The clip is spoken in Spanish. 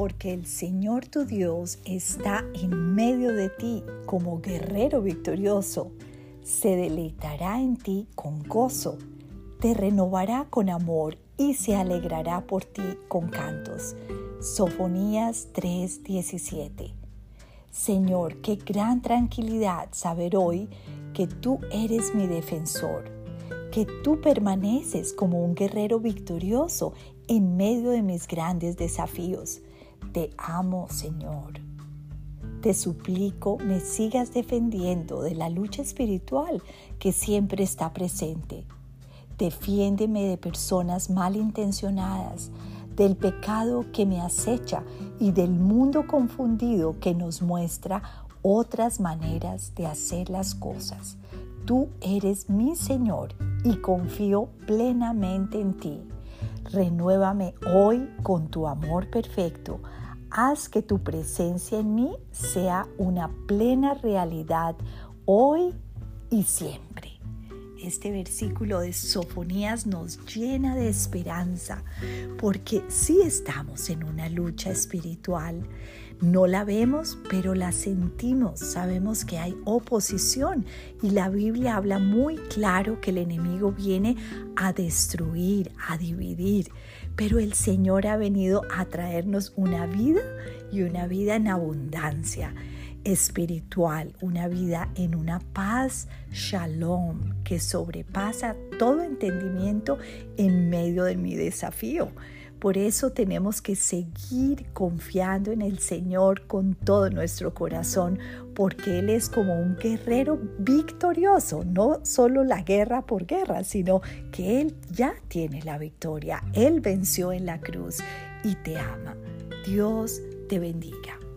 porque el Señor tu Dios está en medio de ti como guerrero victorioso. Se deleitará en ti con gozo, te renovará con amor y se alegrará por ti con cantos. Sofonías 3:17 Señor, qué gran tranquilidad saber hoy que tú eres mi defensor, que tú permaneces como un guerrero victorioso en medio de mis grandes desafíos. Te amo, Señor. Te suplico me sigas defendiendo de la lucha espiritual que siempre está presente. Defiéndeme de personas malintencionadas, del pecado que me acecha y del mundo confundido que nos muestra otras maneras de hacer las cosas. Tú eres mi Señor y confío plenamente en ti. Renuévame hoy con tu amor perfecto. Haz que tu presencia en mí sea una plena realidad hoy y siempre. Este versículo de Sofonías nos llena de esperanza porque sí estamos en una lucha espiritual. No la vemos, pero la sentimos. Sabemos que hay oposición y la Biblia habla muy claro que el enemigo viene a destruir, a dividir. Pero el Señor ha venido a traernos una vida y una vida en abundancia espiritual, una vida en una paz, shalom, que sobrepasa todo entendimiento en medio de mi desafío. Por eso tenemos que seguir confiando en el Señor con todo nuestro corazón, porque Él es como un guerrero victorioso, no solo la guerra por guerra, sino que Él ya tiene la victoria, Él venció en la cruz y te ama. Dios te bendiga.